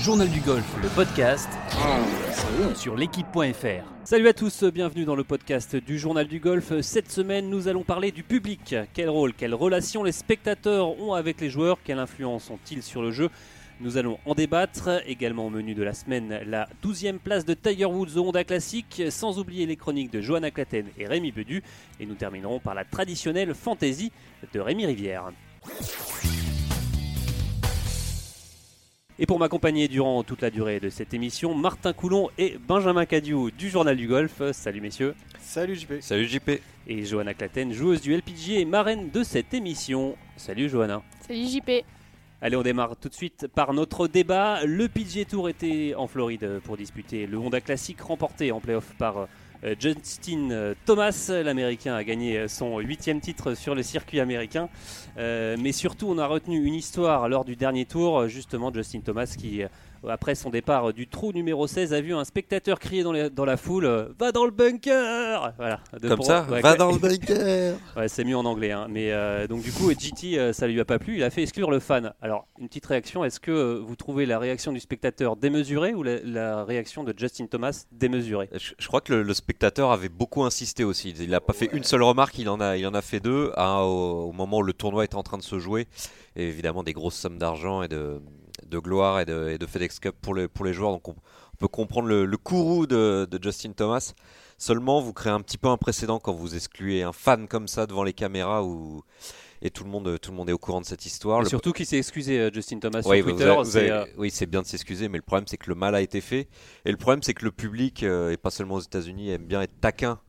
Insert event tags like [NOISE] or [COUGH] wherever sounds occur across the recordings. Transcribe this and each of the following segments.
Journal du golf, le podcast sur l'équipe.fr. Salut à tous, bienvenue dans le podcast du Journal du golf. Cette semaine, nous allons parler du public. Quel rôle, quelle relation les spectateurs ont avec les joueurs, quelle influence ont-ils sur le jeu? Nous allons en débattre. Également au menu de la semaine, la 12e place de Tiger Woods au Honda Classic, sans oublier les chroniques de Johanna Claten et Rémi Bedu. Et nous terminerons par la traditionnelle fantasy de Rémi Rivière. Et pour m'accompagner durant toute la durée de cette émission, Martin Coulon et Benjamin Cadieu du Journal du Golf. Salut messieurs. Salut JP. Salut JP. Et Johanna Claten, joueuse du LPG et marraine de cette émission. Salut Johanna. Salut JP. Allez, on démarre tout de suite par notre débat. Le PGA Tour était en Floride pour disputer le Honda Classic remporté en playoff par euh, Justin euh, Thomas. L'Américain a gagné son huitième titre sur le circuit américain. Euh, mais surtout, on a retenu une histoire lors du dernier tour, justement Justin Thomas qui après son départ du trou numéro 16, a vu un spectateur crier dans, dans la foule euh, Va dans le bunker voilà, Comme ça Va dans le [LAUGHS] bunker ouais, C'est mieux en anglais. Hein. Mais euh, donc, du coup, GT, euh, ça lui a pas plu. Il a fait exclure le fan. Alors, une petite réaction est-ce que vous trouvez la réaction du spectateur démesurée ou la, réaction de Justin Thomas démesurée? Je, crois que le, spectateur avait beaucoup insisté aussi. Il n'a pas fait une seule remarque, il en a, il en a fait deux au, au moment où le tournoi était en train de se jouer. Et évidemment, des grosses sommes d'argent et de de gloire et de, et de, FedEx Cup pour les, pour les joueurs. Donc on, peut comprendre le, le courroux de, de, Justin Thomas. Seulement, vous créez un petit peu un précédent quand vous excluez un fan comme ça devant les caméras et tout le monde, tout le monde est au courant de cette histoire. Surtout qu'il s'est excusé, euh, Justin Thomas sur Twitter. Euh, oui, c'est bien de s'excuser, mais le problème c'est que le mal a été fait. Et le problème c'est que le public, euh, et pas seulement aux États-Unis, aime bien être taquin.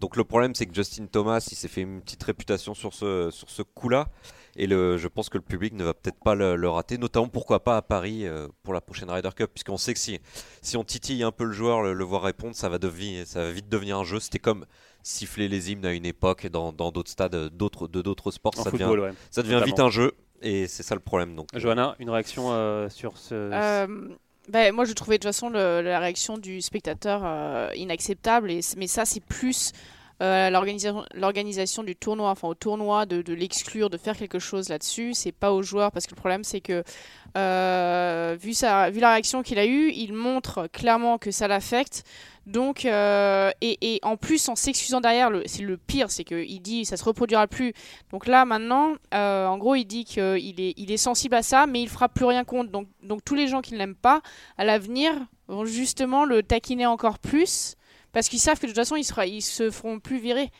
Donc le problème c'est que Justin Thomas, il s'est fait une petite réputation sur ce, sur ce coup-là. Et le, je pense que le public ne va peut-être pas le, rater, notamment pourquoi pas à Paris euh, pour la prochaine Ryder Cup, puisqu'on sait que si, si on titille un peu le joueur, le, voir répondre, ça va, devenir, ça va vite devenir un jeu. C'était comme siffler les hymnes à une époque dans d'autres stades d'autres, de d'autres sports. ça, devient, ça devient vite un jeu, et c'est ça le problème. Donc, Johanna, une réaction euh, sur ce... Euh, ben, moi, je trouvais de toute façon la réaction du spectateur inacceptable, et, mais ça, c'est plus euh, l'organisation du tournoi, enfin au tournoi, de, l'exclure, de faire quelque chose là-dessus. C'est pas aux joueurs parce que le problème c'est que euh, vu, sa, vu la réaction qu'il a eue, il montre clairement que ça l'affecte. Donc, euh, et, en plus, en s'excusant derrière, c'est le pire, c'est qu'il dit ça se reproduira plus. Donc là, maintenant, en gros, il dit qu'il est, il est sensible à ça, mais il fera plus rien contre. Donc, donc tous les gens qui ne l'aiment pas, à l'avenir, vont justement le taquiner encore plus parce qu'ils savent que de toute façon ils, se feront plus virer.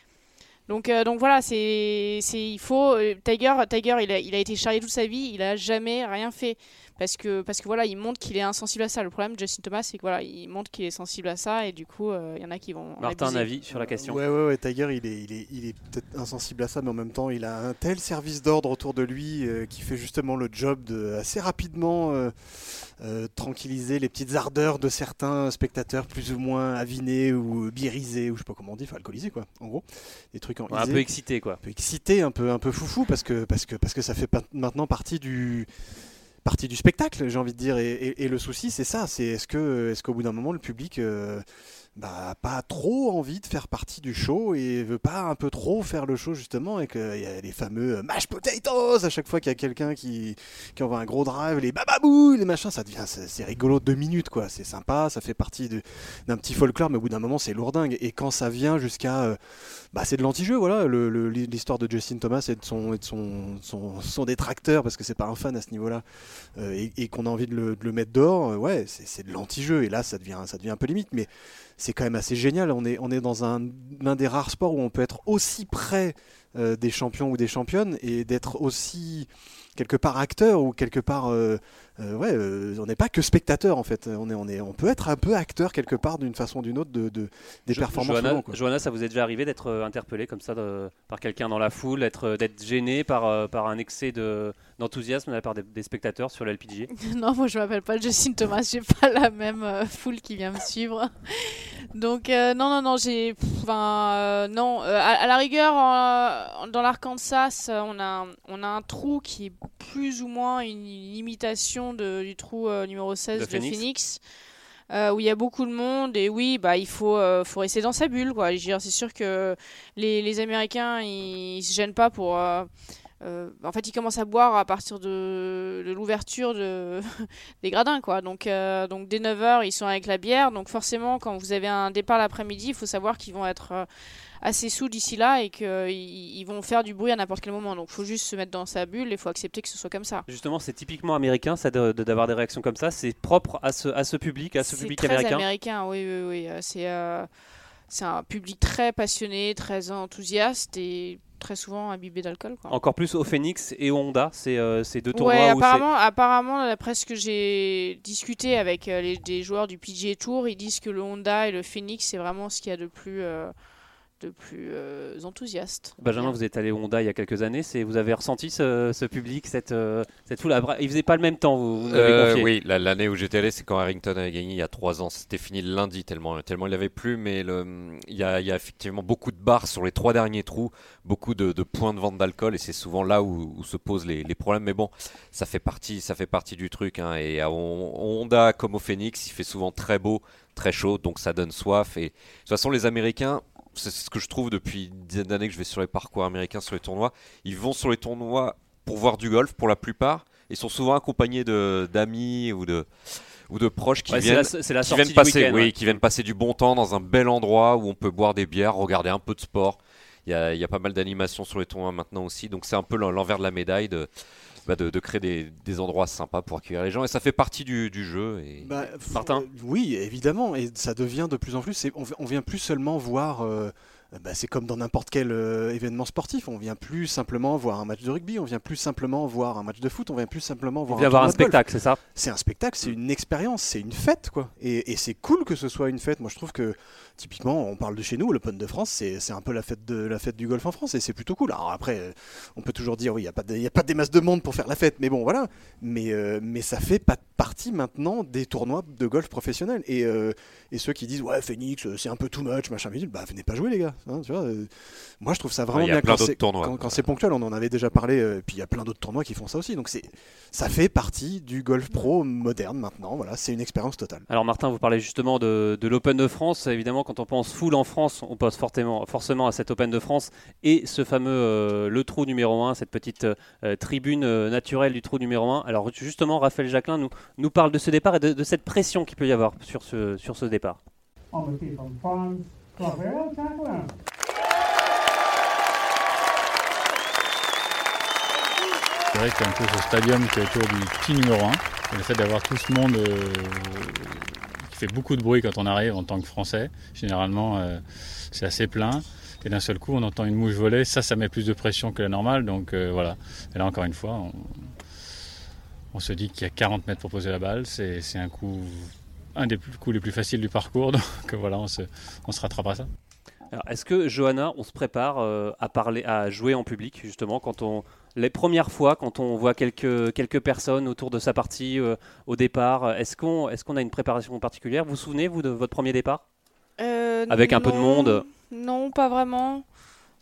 Donc, euh, voilà, c'est, il faut. Euh, Tiger, Tiger il, a, il a été charrié toute sa vie, il a jamais rien fait parce que parce que voilà, il montre qu'il est insensible à ça. Le problème de Justin Thomas, c'est que voilà, il montre qu'il est sensible à ça et du coup, euh, il y en a qui vont. Martin, un avis sur la question Ouais, ouais, ouais. Tiger, il est, il est, il est peut-être insensible à ça, mais en même temps, il a un tel service d'ordre autour de lui qui fait justement le job de assez rapidement euh, tranquilliser les petites ardeurs de certains spectateurs plus ou moins avinés ou birisés ou je sais pas comment on dit, enfin alcoolisés quoi, en gros, des trucs en un peu excité quoi, un peu excité, un peu un peu foufou parce que parce que parce que ça fait maintenant partie du partie du spectacle, j'ai envie de dire. Et, le souci, c'est ça, c'est est-ce que est-ce qu'au bout d'un moment le public euh, bah, pas trop envie de faire partie du show et veut pas un peu trop faire le show justement et qu'il les fameux euh, mash potatoes à chaque fois qu'il y a quelqu'un qui, qui envoie un gros drive, les bababou, les machins, ça devient c'est rigolo deux minutes quoi, c'est sympa, ça fait partie d'un petit folklore mais au bout d'un moment c'est lourdingue. Et quand ça vient jusqu'à euh, bah, c'est de l'anti-jeu voilà. L'histoire de Justin Thomas et de son, et de son, son, détracteur parce que c'est pas un fan à ce niveau-là euh, et, qu'on a envie de le, de le mettre dehors, ouais c'est de l'anti-jeu. Et là ça devient ça devient un peu limite mais c'est quand même assez génial. On est, dans un, l'un des rares sports où on peut être aussi près euh, des champions ou des championnes et d'être aussi quelque part acteur ou quelque part euh, euh, ouais on n'est pas que spectateur en fait. On est on est on peut être un peu acteur quelque part d'une façon ou d'une autre de, des performances Johanna, Johanna, ça vous est déjà arrivé d'être interpellé comme ça par quelqu'un dans la foule d'être gêné par par un excès de d'enthousiasme de la part des, spectateurs sur la [LAUGHS] LPG Non, moi je m'appelle pas Justine Thomas, j'ai pas la même euh, foule qui vient me suivre. Donc euh, non, non, non, j'ai, enfin euh, non, à, la rigueur dans l'Arkansas, on a on a un trou qui est plus ou moins une, imitation de, du trou numéro 16 de, Phoenix. euh, où il y a beaucoup de monde et oui, bah il faut, euh, faut rester dans sa bulle quoi. C'est sûr que les, les Américains ils, ils se gênent pas pour. euh, euh, en fait, ils commencent à boire à partir de, de l'ouverture de, [LAUGHS] des gradins quoi. Donc, euh, donc dès 9h, ils sont avec la bière. Donc forcément, quand vous avez un départ l'après-midi, il faut savoir qu'ils vont être euh, assez sous d'ici là et qu'ils ils vont faire du bruit à n'importe quel moment. Donc il faut juste se mettre dans sa bulle et il faut accepter que ce soit comme ça. Justement, c'est typiquement américain, ça, de- d'avoir des réactions comme ça. C'est propre à ce, à ce public, à ce public très américain. américain, oui, oui, oui. C'est euh, c'est un public très passionné, très enthousiaste et très souvent imbibé d'alcool. quoi. Encore plus au Phoenix et au Honda, c'est euh, ces deux tournois Ouais, où c'est- apparemment, apparemment, d'après ce que j'ai discuté avec euh, les, des joueurs du PGA Tour, ils disent que le Honda et le Phoenix, c'est vraiment ce qu'il y a de plus, euh, de plus euh, enthousiaste. Benjamin, vous êtes allé au Honda il y a quelques années. C'est, vous avez ressenti ce, ce public, cette, euh, cette foule? Après, Il faisait pas le même temps, vous, vous m'avez Euh, confié. oui, la- l'année où j'étais allé, c'est quand Harrington avait gagné il y a trois ans. C'était fini le lundi tellement, tellement il avait plu. Mais le- il y, a, il y a effectivement beaucoup de bars sur les trois derniers trous, beaucoup de, de points de vente d'alcool, et c'est souvent là où, où se posent les, les problèmes. Mais bon, ça fait partie, ça fait partie du truc. hein. Et à Hon- Honda comme au Phoenix, il fait souvent très beau, très chaud, donc ça donne soif. Et de toute façon, les Américains. C'est ce que je trouve depuis une dizaine d'années que je vais sur les parcours américains, sur les tournois. Ils vont sur les tournois pour voir du golf pour la plupart. Ils sont souvent accompagnés de d'amis ou de ou de proches qui Ouais, viennent la, c'est la qui sortie viennent du passer week-end, oui ouais. qui viennent passer du bon temps dans un bel endroit où on peut boire des bières, regarder un peu de sport. Il y a, il y a pas mal d'animations sur les tournois maintenant aussi, donc c'est un peu l'en- l'envers de la médaille de bah, de, de créer des, des endroits sympas pour accueillir les gens et ça fait partie du, du jeu. Et... Bah, Martin euh, Oui, évidemment, et ça devient de plus en plus. On, on vient plus seulement voir. euh, bah, c'est comme dans n'importe quel euh, événement sportif. On vient plus simplement voir un match de rugby, on vient plus simplement voir un match de foot, on vient plus simplement On voir vient voir un de golf. spectacle, c'est ça? C'est un spectacle, c'est une expérience, c'est une fête, quoi. Et, et c'est cool que ce soit une fête. Moi, je trouve que typiquement, on parle de chez nous, l'Open de France, c'est un peu la fête de la fête du golf en France, et c'est plutôt cool. Alors après, euh, on peut toujours dire oui, il y a pas de- il y a pas des masses de monde pour faire la fête, mais bon, voilà. Mais euh, mais ça fait pas partie maintenant des tournois de golf professionnels. Et euh, et ceux qui disent ouais, Phoenix, euh, c'est un peu too much, machin, bidule, bah venez pas jouer les gars. Hein, tu vois. euh, moi, je trouve ça vraiment Ouais, il y a bien plein quand d'autres c'est tournois. quand, quand c'est ponctuel. On en avait déjà parlé. euh, puis il y a plein d'autres tournois qui font ça aussi. Donc c'est ça fait partie du golf pro moderne maintenant. Voilà, c'est une expérience totale. Alors Martin, vous parlez justement de, de l'Open de France. Évidemment, quand on pense full en France, on pense forcément, forcément à cet Open de France et ce fameux euh, le trou numéro 1, cette petite euh, tribune euh, naturelle du trou numéro 1. Alors justement, Raphaël Jacquelin nous, parle de ce départ et de, cette pression qu'il peut y avoir sur ce, sur ce départ. C'est vrai qu'il y a un peu ce stadium qui est autour du petit numéro 1. Et le fait d'avoir tout ce monde qui fait beaucoup de bruit quand on arrive en tant que Français, généralement euh, c'est assez plein. Et d'un seul coup on entend une mouche voler, ça ça met plus de pression que la normale. Donc euh, voilà. Et là encore une fois, on, se dit qu'il y a 40 mètres pour poser la balle. C'est un coup, un des coups les plus faciles du parcours. [LAUGHS] Donc voilà, on se, on rattrape à ça. Alors, est-ce que Johanna, on se prépare euh, à parler, à jouer en public justement quand on les premières fois, quand on voit quelques quelques personnes autour de sa partie euh, au départ, est-ce qu'on est-ce qu'on a une préparation particulière? Vous vous souvenez vous de votre premier départ? Euh, Avec un peu de monde? Non, pas vraiment.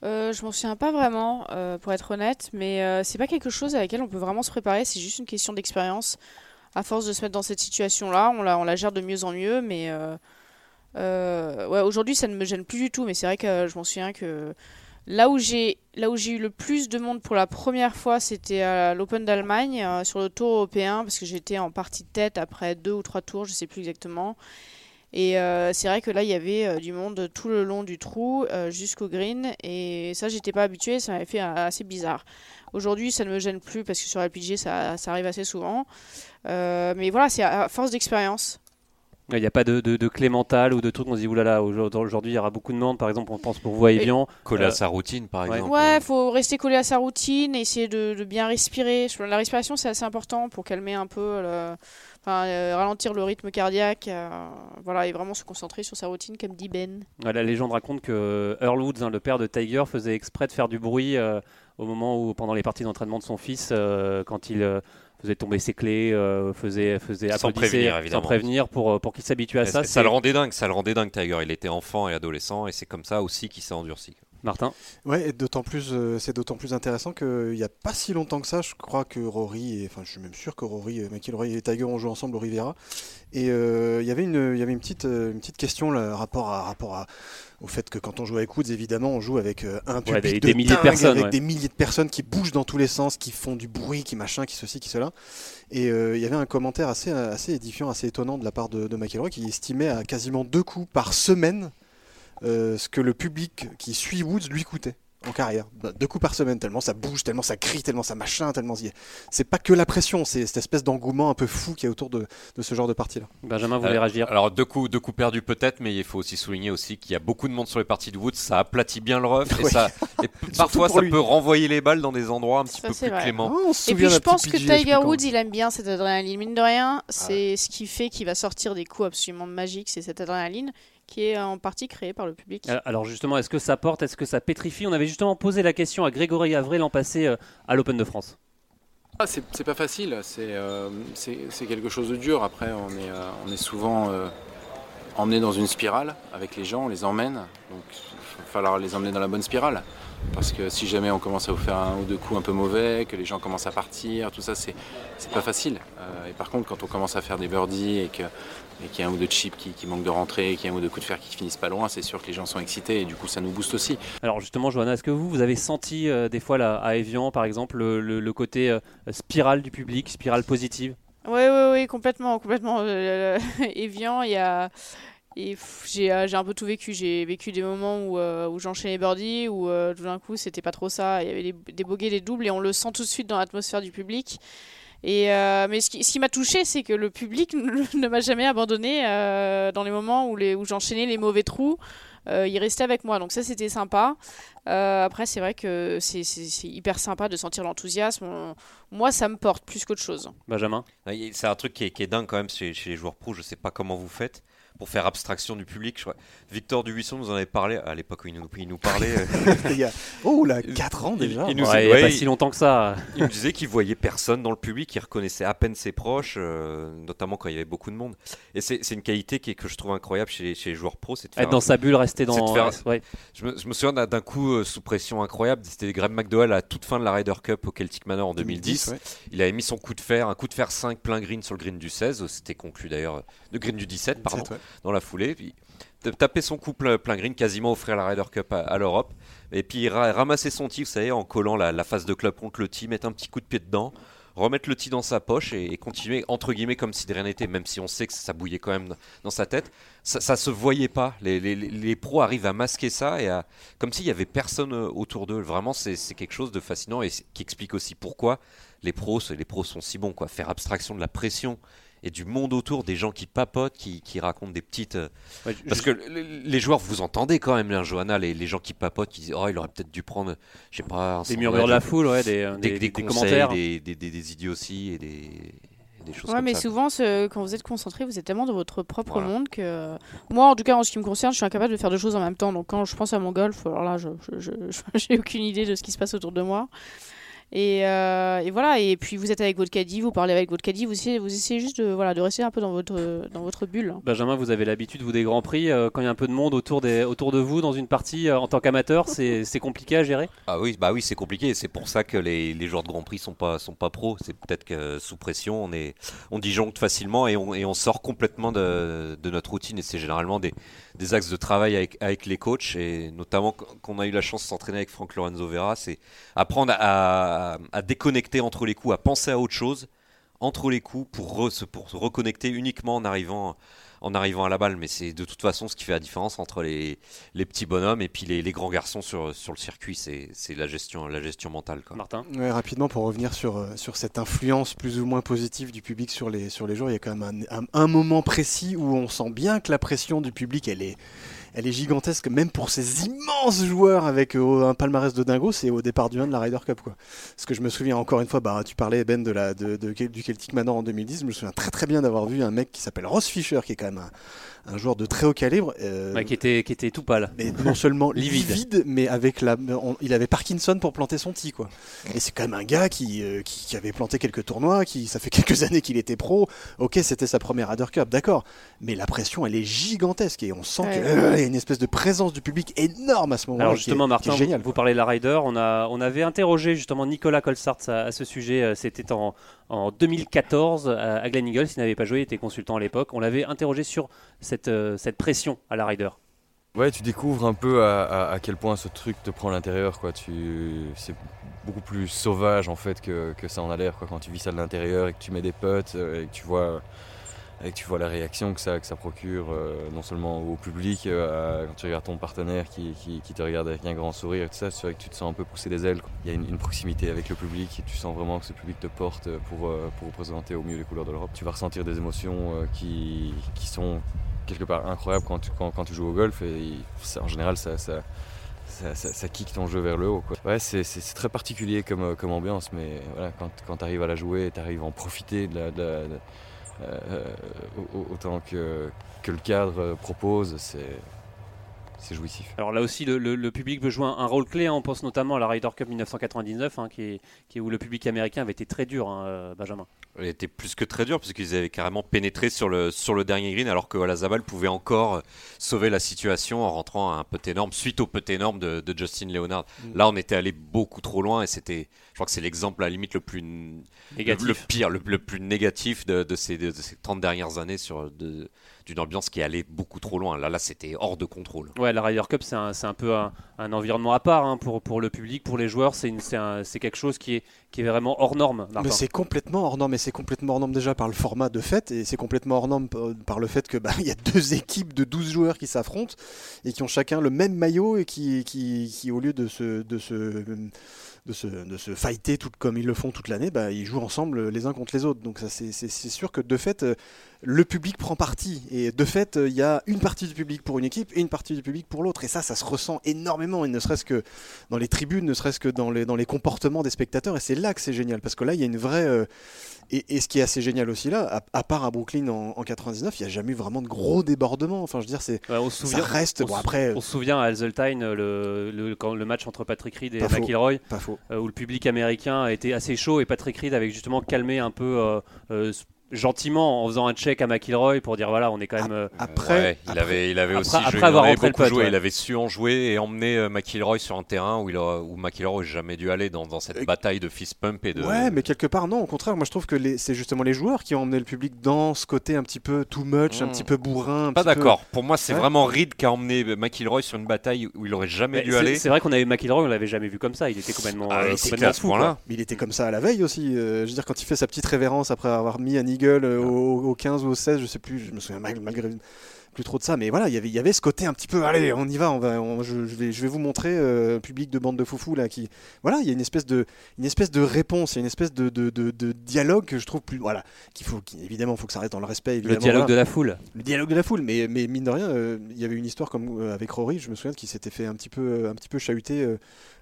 Euh, je m'en souviens pas vraiment, euh, pour être honnête, mais euh, c'est pas quelque chose à laquelle on peut vraiment se préparer, c'est juste une question d'expérience. À force de se mettre dans cette situation-là, on la, on la gère de mieux en mieux, mais euh, euh, ouais, aujourd'hui ça ne me gêne plus du tout, mais c'est vrai que euh, je m'en souviens que là où j'ai là où j'ai eu le plus de monde pour la première fois, c'était à l'Open d'Allemagne, euh, sur le tour européen, parce que j'étais en partie de tête après deux ou trois tours, je sais plus exactement. Et euh, c'est vrai que là, il y avait euh, du monde tout le long du trou jusqu'au green. Et ça, j'étais pas habituée, ça m'avait fait assez bizarre. Aujourd'hui, ça ne me gêne plus parce que sur LPG, ça, arrive assez souvent. Mais voilà, c'est à force d'expérience. Il n'y a pas de, de, de clé mentale ou de trucs on se dit oulala, aujourd'hui aujourd'hui, il y aura beaucoup de monde, par exemple, on pense pour vous à Evian. Coller Euh, à sa routine par ouais. exemple. Ouais, faut rester collé à sa routine, essayer de, de bien respirer. La respiration, c'est assez important pour calmer un peu, le- enfin, euh, ralentir le rythme cardiaque. euh, voilà, et vraiment se concentrer sur sa routine, comme dit Ben. Ouais, La légende raconte que Earl Woods, hein, le père de Tiger, faisait exprès de faire du bruit euh, au moment où, pendant les parties d'entraînement de son fils, euh, quand il euh, faisait tomber ses clés, euh, faisait, faisait Sans prévenir, sans prévenir pour, euh, pour qu'il s'habitue à ça, ça le rendait dingue, ça le rendait dingue Tiger. Il était enfant et adolescent et c'est comme ça aussi qu'il s'est endurci. Martin Ouais, et d'autant plus, euh, c'est d'autant plus intéressant qu'il n'y a pas si longtemps que ça, je crois que Rory, et, enfin je suis même sûr que Rory, euh, McIlroy et Tiger ont joué ensemble au Rivera. Et euh, il y avait une, il y avait une petite, euh, une petite question là, rapport à, rapport à, au fait que quand on joue avec Woods, évidemment, on joue avec euh, un public des- de des milliers de personnes, avec ouais. des milliers de personnes qui bougent dans tous les sens, qui font du bruit, qui machin, qui ceci, qui cela. Et euh, il y avait un commentaire assez, assez édifiant, assez étonnant de la part de, de McIlroy qui estimait à quasiment deux coups par semaine euh, ce que le public qui suit Woods lui coûtait en carrière. Bah, Deux coups par semaine, tellement ça bouge, tellement ça crie, tellement ça machin, tellement. y- C'est pas que la pression, c'est cette espèce d'engouement un peu fou qu'il y a autour de, de ce genre de partie-là. Benjamin voulait Euh, réagir? Alors deux coups, deux coups perdus peut-être, mais il faut aussi souligner aussi qu'il y a beaucoup de monde sur les parties de Woods, ça aplatit bien le rough et, [LAUGHS] ça, et [LAUGHS] parfois ça lui. peut renvoyer les balles dans des endroits un petit Ça, peu plus vrai. cléments. Oh, se Et puis je pense que Tiger. Woods, il aime bien cette adrénaline. Mine de rien, c'est ce qui fait qu'il va sortir des coups absolument magiques, c'est cette adrénaline qui est en partie créée par le public. Alors justement, est-ce que ça porte, est-ce que ça pétrifie? On avait justement posé la question à Grégory Avril l'an passé euh, à l'Open de France. Ah, c'est c'est pas facile, c'est euh, c'est- c'est quelque chose de dur. Après, on est, euh, on est souvent euh, emmené dans une spirale avec les gens, on les emmène. Donc, il va falloir les emmener dans la bonne spirale. Parce que si jamais on commence à vous faire un ou deux coups un peu mauvais, que les gens commencent à partir, tout ça, c'est c'est pas facile. Euh, et par contre, quand on commence à faire des birdies et que- et qu'il y a un ou deux chips qui, qui manquent de rentrer, qu'il y a un ou deux coups de fer qui finissent pas loin, c'est sûr que les gens sont excités et du coup, ça nous booste aussi. Alors justement, Johanna, est-ce que vous, vous avez senti euh, des fois là, à Evian, par exemple, le, le- le côté euh, spirale du public, spirale positive? Oui, oui, oui, complètement, complètement. Euh, Evian, il y a. et J'ai j'ai un peu tout vécu. J'ai vécu des moments où, euh, où j'enchaînais les birdies, où euh, tout d'un coup c'était pas trop ça. Il y avait des, des bogeys, des doubles, et on le sent tout de suite dans l'atmosphère du public. Et, euh, mais ce qui, ce qui m'a touché, c'est que le public ne, [LAUGHS] ne m'a jamais abandonné euh, dans les moments où, les- où j'enchaînais les mauvais trous. Euh, il restait avec moi, donc ça c'était sympa. Euh, après, c'est vrai que c'est hyper sympa de sentir l'enthousiasme. Moi, ça me porte plus qu'autre chose. Benjamin? C'est un truc qui est, qui est dingue quand même chez, chez les joueurs pros. Je sais pas comment vous faites pour faire abstraction du public. Je crois- Victor Dubuisson nous en avait parlé à l'époque où il nous, il nous parlait. euh, [LAUGHS] Il y a- Oh là, 4 ans il- déjà. il nous- Ouais, Il a ouais, pas il- si longtemps que ça. il me disait qu'il voyait personne dans le public, il reconnaissait à peine ses proches, euh, notamment quand il y avait beaucoup de monde. Et c'est une qualité qui est- que je trouve incroyable chez, les- chez les joueurs pros. C'est de faire Être dans sa bulle, rester dans. faire- ouais. Je me, je me souviens d'un- coup euh, sous pression incroyable. C'était Graham McDowell à la toute fin de la Ryder Cup au Celtic Manor en 2010. ouais. Il avait mis son coup de fer, un coup de fer 5 plein green sur le green du 16. C'était conclu d'ailleurs, de green du 17, pardon, 17, ouais. Dans la foulée. Puis, taper son coup plein, green, quasiment offrir la Ryder Cup à, l'Europe. Et puis ra- ramasser son tee, vous savez, en collant la, face de club contre le tee, mettre un petit coup de pied dedans. Remettre le tee dans sa poche et, continuer entre guillemets comme si de rien n'était, même si on sait que ça bouillait quand même dans- sa tête. Ça, se voyait pas. Les, pros arrivent à masquer ça et à, comme s'il y avait personne euh, autour d'eux. Vraiment, c'est quelque chose de fascinant et qui explique aussi pourquoi les pros, les pros sont si bons. Quoi. Faire abstraction de la pression et du monde autour, des gens qui papotent, qui, qui racontent des petites. euh, Parce que le- les joueurs, vous entendez quand même, là, Johanna, les, les gens qui papotent, qui disent Oh, il aurait peut-être dû prendre, je sais pas, un Des murmures de la foule, ouais, des, euh, des, des, des des conseils, commentaires. des, des, des- des idioties et des, et des choses Ouais, comme mais ça. souvent, ce- quand vous êtes concentré, vous êtes tellement dans votre propre Voilà. monde que. Moi, en tout cas, en ce qui me concerne, je suis incapable de faire deux choses en même temps. Donc, quand je pense à mon golf, alors là, je [LAUGHS] j'ai aucune idée de ce qui se passe autour de moi. Et, euh, et voilà. Et puis, vous êtes avec votre caddie, vous parlez avec votre caddie, vous essayez, vous essayez juste de, voilà, de rester un peu dans votre, dans votre bulle. Benjamin, vous avez l'habitude, vous, des grands prix, euh, quand il y a un peu de monde autour, des, autour de vous dans une partie, euh, en tant qu'amateur, c'est [LAUGHS] compliqué à gérer? Ah oui, bah oui, c'est compliqué. et C'est pour ça que les, les joueurs de Grand Prix sont pas sont pas pros. C'est peut-être que sous pression, on est on disjoncte facilement et on, et on sort complètement de, de notre routine. Et c'est généralement des, des axes de travail avec, avec les coachs et notamment qu- qu'on a eu la chance de s'entraîner avec Franck Lorenzo Vera, c'est apprendre à, à déconnecter entre les coups, à penser à autre chose entre les coups pour, re- se- pour se reconnecter uniquement en arrivant en arrivant à la balle. Mais c'est de toute façon ce qui fait la différence entre les, les petits bonhommes et puis les, les grands garçons sur, sur le circuit. C'est c'est la gestion, la gestion mentale. Quoi. Martin? Ouais, rapidement pour revenir sur, euh, sur cette influence plus ou moins positive du public sur les, sur les joueurs, il y a quand même un, un- un moment précis où on sent bien que la pression du public elle est, elle est gigantesque, même pour ces immenses joueurs avec euh, un palmarès de dingo, c'est au départ du 1 de la Ryder Cup. Quoi. Parce que je me souviens encore une fois, bah, tu parlais Ben de la, de, du Celtic Manor en 2010, je me souviens très très bien d'avoir vu un mec qui s'appelle Ross Fisher, qui est quand même un, un joueur de très haut calibre. euh, Ouais, qui, était, qui était tout pâle. mais non seulement [LAUGHS] Livide. livide, mais avec la, on- il avait Parkinson pour planter son tee quoi. Et c'est quand même un gars qui, euh, qui, qui avait planté quelques tournois, qui ça fait [LAUGHS] quelques années qu'il était pro. Ok, c'était sa première Ryder Cup, d'accord. Mais la pression, elle est gigantesque et on sent Ouais. que euh, y a une espèce de présence du public énorme à ce moment-là. Alors qui est- justement, qui est Martin, génial. vous, vous parlez de la Ryder. On, a, on avait interrogé justement Nicolas Colsart à, à ce sujet. C'était en, en 2014 à, à Glen Eagles. Il n'avait pas joué, il était consultant à l'époque. On l'avait interrogé sur cette, euh, cette pression à la Ryder. Ouais, tu découvres un peu à, quel point ce truc te prend l'intérieur, c'est beaucoup plus sauvage en fait que, ça en a l'air. Quand tu vis ça de l'intérieur et que tu mets des potes euh, et que tu vois, la réaction que ça, procure, euh, non seulement au public, quand tu regardes ton partenaire qui, te regarde avec un grand sourire et tout ça, c'est vrai que tu te sens un peu pousser des ailes. Il y a une, proximité avec le public et tu sens vraiment que ce public te porte pour, euh, représenter au mieux les couleurs de l'Europe. Tu vas ressentir des émotions qui sont quelque part incroyable quand tu, quand, tu joues au golf et en général ça, ça, ça, ça- kick ton jeu vers le haut. Ouais, c'est, très particulier comme, euh, comme ambiance, mais voilà, quand, quand tu arrives à la jouer, tu arrives à en profiter euh, au- au- autant que, que le cadre euh, propose, c'est, jouissif. Alors là aussi, le, public veut jouer un, rôle clé. hein. On pense notamment à la Ryder Cup 1999, hein, qui, qui est où le public américain avait été très dur, hein, Benjamin. Était plus que très dur parce qu'ils avaient carrément pénétré sur le, sur le dernier green alors que Olazabal pouvait encore euh, sauver la situation en rentrant à un putt énorme suite au putt énorme de, de Justin Leonard. Mm. Là, on était allé beaucoup trop loin et c'était, crois que c'est l'exemple à la limite le plus Négatif. le, le pire, le, le plus négatif de, de ces, de, ces 30 dernières années sur de- d'une ambiance qui allait beaucoup trop loin. Là, là, c'était hors de contrôle. Ouais, la Ryder Cup, c'est un, c'est un peu un, un environnement à part hein, pour, pour le public, pour les joueurs. C'est une- c'est un- c'est quelque chose qui est, qui est vraiment hors norme. Martin. Mais c'est complètement hors norme, et c'est complètement hors norme déjà par le format de fête, et c'est complètement hors norme par- par le fait que bah, il y a deux équipes de 12 joueurs qui s'affrontent et qui ont chacun le même maillot et qui, qui, qui, au lieu de se, de se, de se, de fighter tout comme ils le font toute l'année, bah, ils jouent ensemble les uns contre les autres. Donc ça, c'est sûr que de fait, euh, le public prend parti, et de fait, euh, il y a une partie du public pour une équipe et une partie du public pour l'autre, et ça, ça se ressent énormément, et ne serait-ce que dans les tribunes, ne serait-ce que dans les, dans les comportements des spectateurs, et c'est là que c'est génial, parce que là, il y a une vraie... euh, et, et ce qui est assez génial aussi là, à, à part à Brooklyn en, en 99, il n'y a jamais eu vraiment de gros débordements. Enfin, je veux dire, c'est, Ouais, on se ça souvient, reste. on Bon, après, on se souvient à Hazeltine le, le, quand- le match entre Patrick Reed et Pas faux. McIlroy, pas faux. euh, où le public américain été assez chaud et Patrick Reed avait justement calmé un peu euh, euh, gentiment en faisant un check à McIlroy pour dire voilà, on est quand même. euh, Après, Ouais, il après- avait, il avait après- aussi après joué, il avoir avait beaucoup putt, joué. ouais. Il avait su en jouer et emmener euh, McIlroy sur un terrain où, il où McIlroy n'aurait jamais dû aller dans, dans cette Euh, bataille de fist pump et de. Ouais, mais quelque part, non, au contraire, moi je trouve que les- c'est justement les joueurs qui ont emmené le public dans ce côté un petit peu too much, un Mm. petit peu bourrin. Pas peu- d'accord. Pour moi, c'est Ouais. vraiment Reed qui a emmené McIlroy sur une bataille où il aurait jamais mais dû c'est- aller. C'est vrai qu'on avait McIlroy, on l'avait jamais vu comme ça. Il était complètement, Ah, euh, il était à ce. Mais il comme ça à la veille aussi. euh, je veux dire, quand il fait sa petite révérence après avoir mis un eagle euh, au, au 15 ou au 16, je sais plus, je me souviens mal- malgré plus trop de ça. Mais voilà, il y avait, il y avait ce côté un petit peu, allez, on y va, on va on- je, je vais, je vais vous montrer, euh, public de bande de foufou là, qui, voilà, il y a une espèce de, une espèce de réponse, il y a une espèce de, de, de- de dialogue que je trouve plus, voilà, qu'il faut, qui- évidemment, faut que ça reste dans le respect. Le dialogue voilà. de la foule. Le dialogue de la foule, mais, mais mine de rien, euh, il y avait une histoire comme euh, avec Rory, je me souviens qu'il s'était fait un petit peu, un petit peu chahuter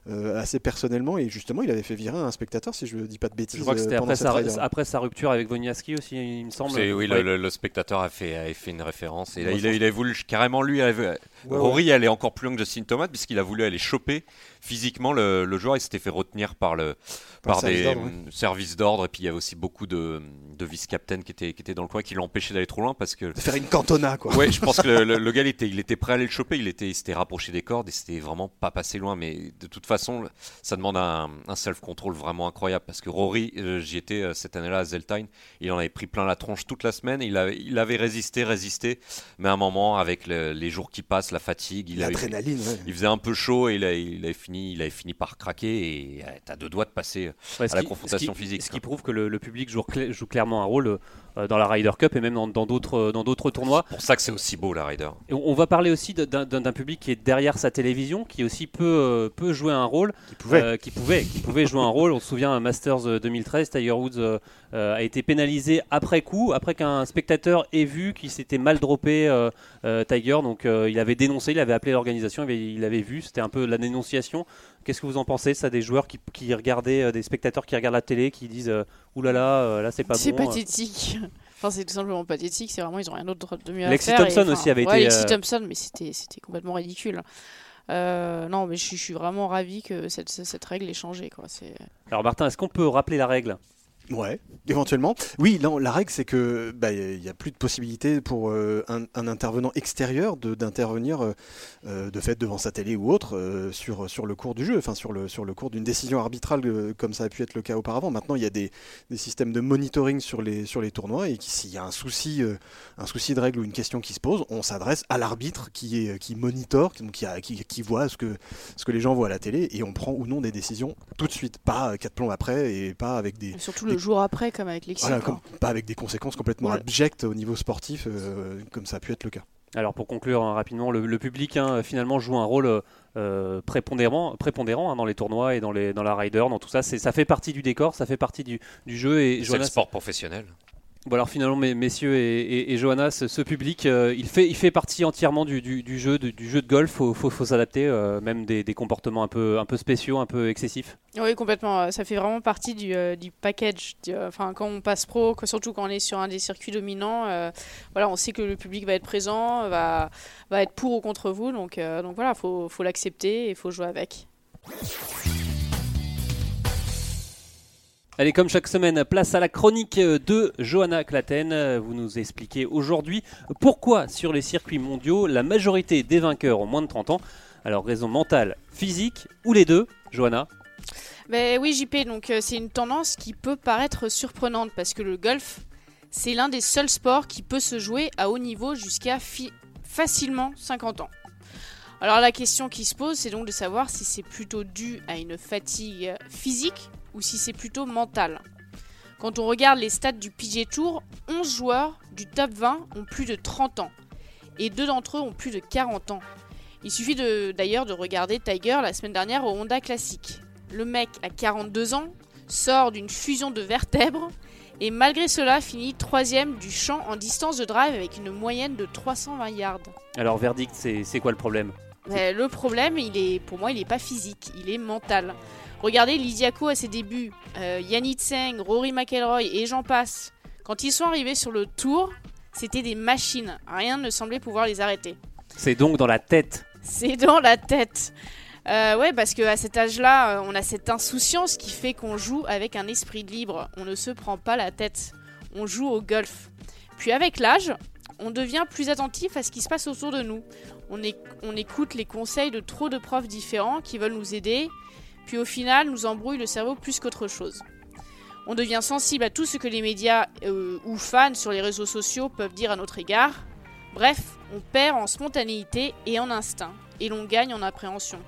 euh, assez personnellement, et justement, il avait fait virer un spectateur, si je ne dis pas de bêtises. Je crois que euh, c'était après sa, Ryder. après sa rupture avec Woniaski aussi, il me semble. Oui, le- Ouais. le, le spectateur a fait, a fait une référence. Et là, Ouais, il, a, il a voulu carrément lui. avait- Ouais, Rory allait encore plus loin que Justin Thomas puisqu'il a voulu aller choper physiquement le, le joueur. Il s'était fait retenir par le Par des d'ordre, ouais. services d'ordre. Et puis il y avait aussi beaucoup de, de vice-captains qui étaient, qui étaient dans le coin qui l'ont empêché d'aller trop loin parce que. De faire une cantona, quoi. Ouais, je pense que le, le- [LAUGHS] le gars il était, il était prêt à aller le choper. Il était, il s'était rapproché des cordes et c'était vraiment pas passé loin. Mais de toute façon, ça demande un, un self-control vraiment incroyable parce que Rory, euh, j'y étais euh, cette année-là à Zeltine, il en avait pris plein la tronche toute la semaine. Il avait, il avait résisté, résisté, mais à un moment, avec le- les jours qui passent, la fatigue, il avait, ouais. il faisait un peu chaud et il, a- il avait fini, il avait fini par craquer et euh, t'as deux doigts de passer. Ouais, à la qui- confrontation ce qui- physique, Ce quoi. qui prouve que le, le public joue, cl- joue clairement un rôle euh, dans la Ryder Cup et même dans d'autres euh, dans d'autres tournois. C'est pour ça que c'est aussi beau la Ryder. Et on, va parler aussi d'un public qui est derrière sa télévision, qui aussi peut, euh, peut jouer un rôle. Qui pouvait. euh, qui pouvait, qui pouvait jouer un rôle. On se souvient, un Masters euh, 2013, Tiger Woods euh, euh, a été pénalisé après coup, après qu'un spectateur ait vu qu'il s'était mal droppé euh, euh, Tiger. Donc euh, il avait dénoncé, il avait appelé l'organisation, il il avait vu, c'était un peu la dénonciation. Qu'est-ce que vous en pensez Ça, des joueurs qui, qui regardaient, euh, des spectateurs qui regardent la télé, qui disent euh, oulala, euh, là c'est pas C'est bon. pathétique. [LAUGHS] Enfin, c'est tout simplement pathétique. C'est vraiment, ils ont rien d'autre de mieux à faire. Thompson aussi avait ouais, été, Lexi Thompson, mais c'était, c'était complètement ridicule. Euh, non, mais je, suis- je suis vraiment ravi que cette, cette règle ait changé. Quoi. C'est... Alors Martin, est-ce qu'on peut rappeler la règle? Ouais, éventuellement. Oui, là, la règle, c'est que bah, il n'y a plus de possibilité pour euh, un, un intervenant extérieur de- d'intervenir euh, euh, de fait devant sa télé ou autre euh, sur, sur le cours du jeu, enfin sur le, sur le cours d'une décision arbitrale euh, comme ça a pu être le cas auparavant. Maintenant, il y a des, des systèmes de monitoring sur les, sur les tournois et qui- s'il y a un souci, euh, un souci de règle ou une question qui se pose, on s'adresse à l'arbitre qui, est, qui monitore, qui, donc qui, a- qui, qui voit ce que, ce que les gens voient à la télé et on prend ou non des décisions tout de suite, pas quatre plombs après et pas avec des, Et Surtout le jour après, comme avec Lexi. voilà, comme- pas avec des conséquences complètement Ouais. abjectes au niveau sportif, euh, comme ça a pu être le cas. Alors pour conclure hein, rapidement, le, le public hein, finalement joue un rôle euh, prépondérant, prépondérant hein, dans les tournois et dans, les, dans la rider, dans tout ça. C'est, ça fait partie du décor, ça fait partie du, du jeu. Et C'est le Johanna, sport professionnel. Bon alors finalement, mes- messieurs et, Johanna, ce, public, euh, il, fait, il fait partie entièrement du, jeu, du, jeu de golf. Faut, faut, s'adapter, euh, même des, comportements un peu, spéciaux, un peu excessifs. Oui, complètement. euh, Ça fait vraiment partie du, package. Enfin, quand on passe pro, surtout quand on est sur un des circuits dominants, voilà, on sait que le public va être présent, va, être pour ou contre vous. Donc, voilà, faut, faut l'accepter et il faut jouer avec. Allez, comme chaque semaine, place à la chronique de Johanna Claten. Vous nous expliquez aujourd'hui pourquoi sur les circuits mondiaux, la majorité des vainqueurs ont moins de 30 ans. Alors raison mentale, physique ou les deux, Johanna? Ben oui, JP, donc euh, c'est une tendance qui peut paraître surprenante parce que le golf, c'est l'un des seuls sports qui peut se jouer à haut niveau jusqu'à facilement 50 ans. Alors la question qui se pose, c'est donc de savoir si c'est plutôt dû à une fatigue physique ou si c'est plutôt mental. Quand on regarde les stats du PGA Tour, 11 joueurs du top 20 ont plus de 30 ans et deux d'entre eux ont plus de 40 ans. Il suffit d'ailleurs de regarder Tiger la semaine dernière au Honda Classic. Le mec a 42 ans, sort d'une fusion de vertèbres et malgré cela finit troisième du champ en distance de drive avec une moyenne de 320 yards. Alors verdict, c'est c'est quoi le problème? Mais le problème, il est, pour moi, il n'est pas physique, il est mental. Regardez Lysiaco à ses débuts, euh, Yannick Tseng, Rory McIlroy et j'en passe. Quand ils sont arrivés sur le tour, c'était des machines. Rien ne semblait pouvoir les arrêter. C'est donc dans la tête. C'est dans la tête. Euh, ouais, parce qu'à cet âge-là, euh, on a cette insouciance qui fait qu'on joue avec un esprit libre. On ne se prend pas la tête. On joue au golf. Puis avec l'âge, on devient plus attentif à ce qui se passe autour de nous. On écoute les conseils de trop de profs différents qui veulent nous aider, puis au final nous embrouillent le cerveau plus qu'autre chose. On devient sensible à tout ce que les médias euh, ou fans sur les réseaux sociaux peuvent dire à notre égard. Bref, on perd en spontanéité et en instinct, et l'on gagne en appréhension.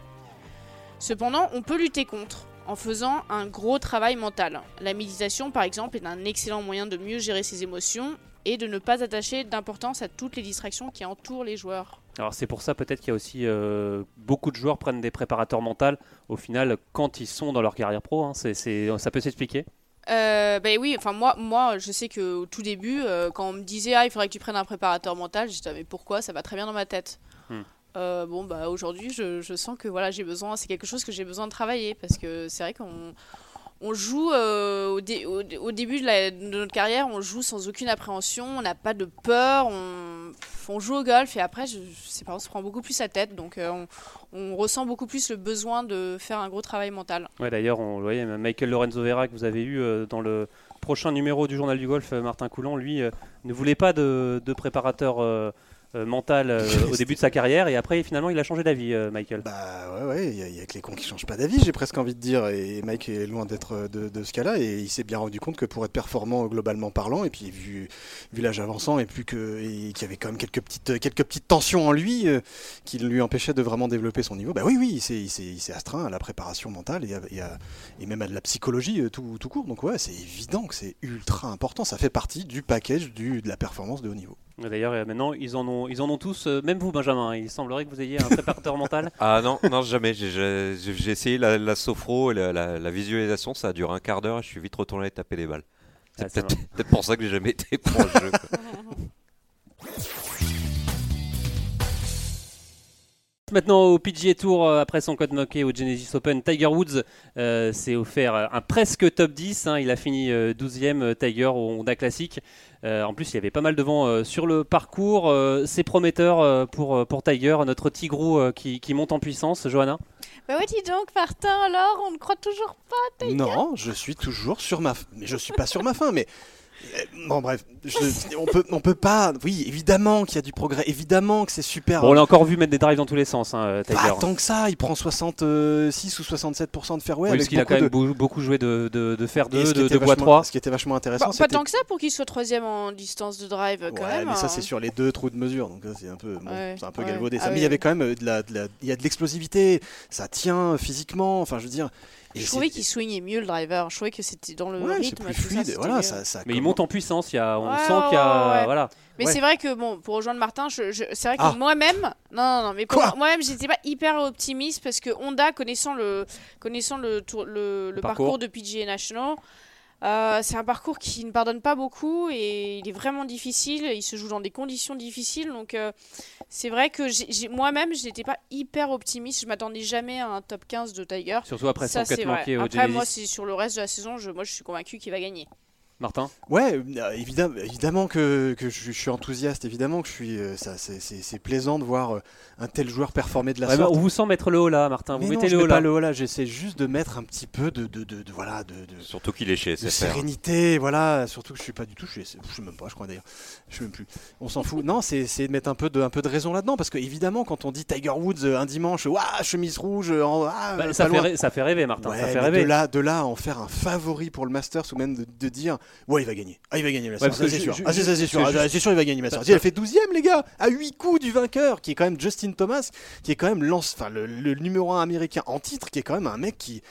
Cependant, on peut lutter contre en faisant un gros travail mental. La méditation, par exemple, est un excellent moyen de mieux gérer ses émotions et de ne pas attacher d'importance à toutes les distractions qui entourent les joueurs. Alors c'est pour ça peut-être qu'il y a aussi euh, beaucoup de joueurs prennent des préparateurs mentaux au final quand ils sont dans leur carrière pro. hein. C'est- c'est- ça peut s'expliquer. Euh, ben oui, enfin moi, moi, je sais que au tout début, euh, quand on me disait ah il faudrait que tu prennes un préparateur mental, je disais mais pourquoi? Ça va très bien dans ma tête. Hmm. Euh, bon bah aujourd'hui, je, je sens que voilà j'ai besoin, c'est quelque chose que j'ai besoin de travailler parce que c'est vrai qu'on on joue euh, au, dé- au, au début de, notre carrière, on joue sans aucune appréhension, on n'a pas de peur, on, joue au golf et après, je, je sais on se prend beaucoup plus la tête, donc euh, on, ressent beaucoup plus le besoin de faire un gros travail mental. Ouais, d'ailleurs, on voyait, Michael Lorenzo Vera que vous avez eu euh, dans le prochain numéro du Journal du Golf, Martin Coulon, lui, ne voulait pas de préparateur euh, mental euh, au début de sa carrière et après, finalement, il a changé d'avis, euh, Michael. Bah ouais, ouais, il y, a- que les cons qui changent pas d'avis, j'ai presque envie de dire. Et Mike est loin d'être de, ce cas-là. Et il s'est bien rendu compte que pour être performant globalement parlant, et puis vu, l'âge avançant, et plus que qu'il y avait quand même quelques petites, quelques petites tensions en lui qui lui empêchaient de vraiment développer son niveau, bah oui, oui, il s'est- astreint à la préparation mentale et, et, à- et même à de la psychologie tout, tout court. Donc ouais, c'est évident que c'est ultra important. Ça fait partie du package du, de la performance de haut niveau. D'ailleurs, euh, maintenant, ils en ont, ils en ont tous, euh, même vous, Benjamin. Il semblerait que vous ayez un [LAUGHS] préparateur mental. Ah non, non jamais. J'ai- essayé la, la sophro et la, la- la visualisation, ça a duré un quart d'heure et je suis vite retourné taper des balles. C'est Ah, ça peut-être [LAUGHS] peut-être pour ça que j'ai jamais été pro au jeu. [LAUGHS] Maintenant au PGA Tour, euh, après son code moqué au Genesis Open, Tiger Woods euh, s'est offert euh, un presque top 10. hein. il a fini euh, 12e euh, Tiger au Honda Classic. Euh, en plus, il y avait pas mal de vent euh, sur le parcours. Euh, C'est prometteur euh, pour, pour Tiger, notre Tigrou euh, qui, qui monte en puissance, Johanna? Bah oui, dis donc, Martin, alors, on ne croit toujours pas. Non, je suis toujours sur ma. f- Mais je suis pas sur ma fin, mais. Euh, Bon bref, je- on peut on peut pas. Oui, évidemment qu'il y a du progrès, évidemment que c'est super. Bon, on l'a encore vu mettre des drives dans tous les sens, hein, Tiger. pas tant que ça, il prend 66 ou 67% de fairway Oui, parce qu'il a beaucoup quand même de- beaucoup joué de, de, de fer Et 2, ce qui de, de bois vachement- 3. Ce qui était vachement intéressant, Bah, pas tant que ça pour qu'il soit troisième en distance de drive, quand Ouais, même. mais ça hein. c'est sur les deux trous de mesure, donc c'est un peu, bon, Ouais, un peu ouais. galvaudé. Ah ça, mais oui, il y avait quand même euh, de la, de la- il y a de l'explosivité, ça tient physiquement. Enfin, je veux dire. Et Je trouvais qu'il swingait mieux le driver. Je trouvais que c'était dans le Ouais, rythme. plus ça, fluide. c'était voilà, mieux. ça, ça Mais il monte en puissance, il y a, on Ouais, sent qu'il y a. ouais, ouais. Voilà. Mais Ouais. c'est vrai que bon, pour rejoindre Martin, je, je- c'est vrai que Ah. moi-même, non, non, non, mais moi-même, j'étais pas hyper optimiste parce que Honda, connaissant le, connaissant le, tour- le, le parcours. parcours de PGA National, euh, c'est un parcours qui ne pardonne pas beaucoup et il est vraiment difficile. Il se joue dans des conditions difficiles, donc euh, c'est vrai que moi-même, je n'étais pas hyper optimiste. Je m'attendais jamais à un top 15 de Tiger. Surtout après Ça, 104 c'est vrai. manqués au Après, moi, c'est sur le reste de la saison. Je, moi, je suis convaincu qu'il va gagner. Martin? Ouais, euh, évidemment, évidemment que, que je, je suis enthousiaste, évidemment que je suis. euh, ça, c'est- c'est c'est plaisant de voir euh, un tel joueur performer de la Ouais, bah, sorte. On vous sent mettre le haut là, Martin. Vous Mais non, mettez je le mets haut pas là. le haut là, j'essaie juste de mettre un petit peu de, de, de, de- voilà de, de- Surtout qu'il est chez de SFR. sérénité, voilà. Surtout que je suis pas du tout, je suis, je sais même pas, je crois d'ailleurs, je sais même plus. On s'en fout. Non, c'est c'est de mettre un peu de, un peu de raison là-dedans, parce que évidemment, quand on dit Tiger Woods un dimanche, waouh, chemise rouge, en- ah, Bah, ça, pas fait ça fait rêver, Martin. Ouais, ça fait rêver. de là, de là à en faire un favori pour le Masters ou même de, de dire ouais il va gagner, ah il va gagner que Ah, c'est sûr, ah, c'est sûr, Ah, sûr il va gagner le Masters. Il a fait 12ème les gars, à 8 coups du vainqueur qui est quand même Justin Thomas, qui est quand même lance, enfin le, le numéro 1 américain en titre, qui est quand même un mec qui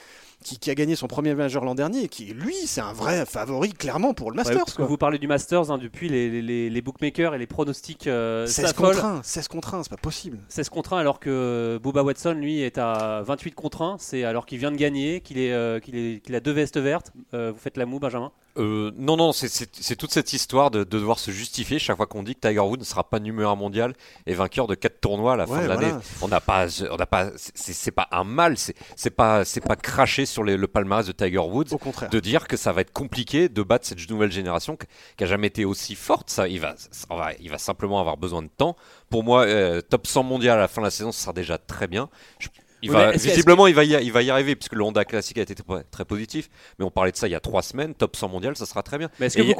qui, qui a gagné son premier majeur l'an dernier et qui lui c'est un vrai favori clairement pour le Ouais, Masters que quoi. vous parlez du Masters hein, depuis les, les, les bookmakers et les pronostics euh, 16 s'affolent. contre 1, 16 contre 1, c'est pas possible. 16 contre 1 alors que Booba Watson lui est à 28 contre 1 c'est alors qu'il vient de gagner qu'il est, euh, qu'il a deux vestes vertes Euh, vous faites la moue Benjamin? Euh, non, non, c'est- toute cette histoire de, de devoir se justifier chaque fois qu'on dit que Tiger Woods ne sera pas numéro 1 mondial et vainqueur de 4 tournois à la fin de l'année. voilà. On n'a pas, on n'a pas, c'est pas un mal, c'est c'est pas, c'est pas cracher sur les- le palmarès de Tiger Woods Au contraire. de dire que ça va être compliqué de battre cette nouvelle génération qui a jamais été aussi forte. Ça, il va, va- il va simplement avoir besoin de temps. Pour moi, euh, top 100 mondial à la fin de la saison, ce sera déjà très bien. Je- il va, visiblement, il va, y, il va y arriver puisque le Honda Classic a été très, très positif. Mais on parlait de ça il y a trois semaines. Top 100 mondial, ça sera très bien. mais est-ce que vous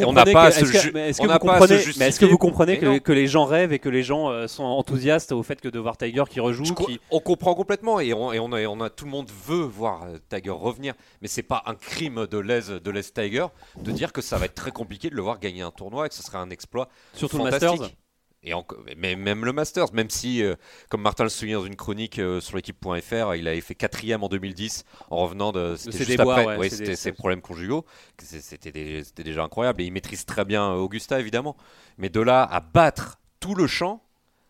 on comprenez que- vous comprenez les gens rêvent et que les gens euh, sont enthousiastes au fait que de voir Tiger qui rejoue qui... On comprend complètement et, on, et on a, et on a- tout le monde veut voir euh, Tiger revenir, mais c'est pas un crime de Les de Les Tiger de dire que ça va être très compliqué de le voir gagner un tournoi et que ce serait un exploit surtout le fantastique. Masters Et enco- mais même le Masters, même si, euh, comme Martin le souligne dans une chronique euh, sur l'équipe.fr, il avait fait quatrième en 2010 en revenant de. C'était juste déboires, après, ouais, ouais, c'est c'était des- ses problèmes conjugaux. C'était déjà incroyable. Et il maîtrise très bien euh, Augusta, évidemment. Mais de là à battre tout le champ.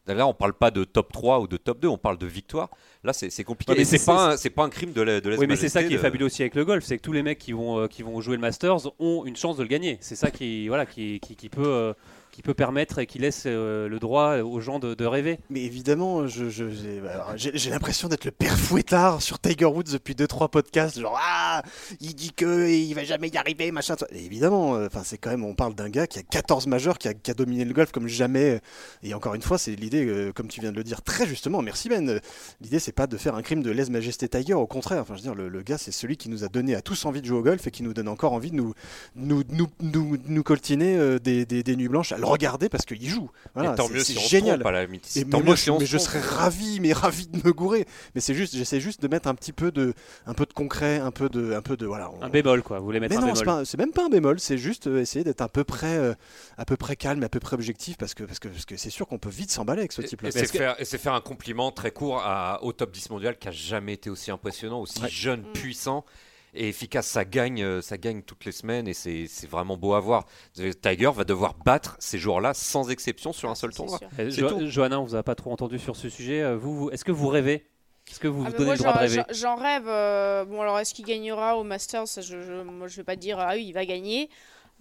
Là, on parle pas de top 3 ou de top 2, on parle de victoire. Là, c'est compliqué. Ouais, mais c'est pas, un- pas un crime de la, de Oui, mais c'est ça qui est fabuleux aussi avec le golf, c'est que tous les mecs qui vont, euh, qui vont jouer le Masters ont une chance de le gagner. C'est ça qui, voilà, qui, qui, qui peut, euh, qui peut permettre et qui laisse euh, le droit aux gens de, rêver. Mais évidemment, je- j'ai l'impression d'être le père fouettard sur Tiger Woods depuis 2-3 podcasts. Genre, ah, il dit que il va jamais y arriver, machin. évidemment, euh, enfin, c'est quand même, on parle d'un gars qui a 14 majeurs, qui a, dominé le golf comme jamais. Et encore une fois, c'est l'idée, euh, comme tu viens de le dire très justement, merci Ben. L'idée, c'est pas de faire un crime de lèse-majesté Tiger, au contraire. Enfin, je veux dire, le, gars, c'est celui qui nous a donné à tous envie de jouer au golf et qui nous donne encore envie de nous, nous, nous, nous, nous coltiner des, des, nuits blanches le regarder parce qu'il joue. Voilà, Et tant c'est- mieux c'est si on se génial. trompe à la limite. Et Tant mais mieux moi, si je, on mais se je trompe. serais ravi, mais ravi de me gourer. Mais c'est juste, j'essaie juste de mettre un petit peu de, un peu de concret, un peu de, un peu de, voilà. on- Un bémol, quoi. Vous voulez mettre mais un non, c'est bémol. pas- c'est même pas un bémol, c'est juste euh, essayer d'être à peu près, euh, à peu près calme, et à peu près objectif, parce que, parce que, parce que c'est sûr qu'on peut vite s'emballer avec ce type-là. Et c'est faire, et c'est faire un compliment très court à- au top 10 mondial qui a jamais été aussi impressionnant, aussi Ouais. jeune, puissant et efficace. Ça gagne, euh, ça gagne toutes les semaines et c'est vraiment beau à voir. Tiger va devoir battre ces joueurs-là sans exception sur un seul tournoi. C'est Jo-. Johanna, on vous a pas trop entendu sur ce sujet. Euh, Vous, vous- est-ce que vous rêvez? Est-ce que vous Ah vous donnez moi, le droit de j'en- rêver? j'en- rêve. euh, bon, alors, est-ce qu'il gagnera au Masters? Je, je, Moi, je vais pas dire, ah oui, il va gagner.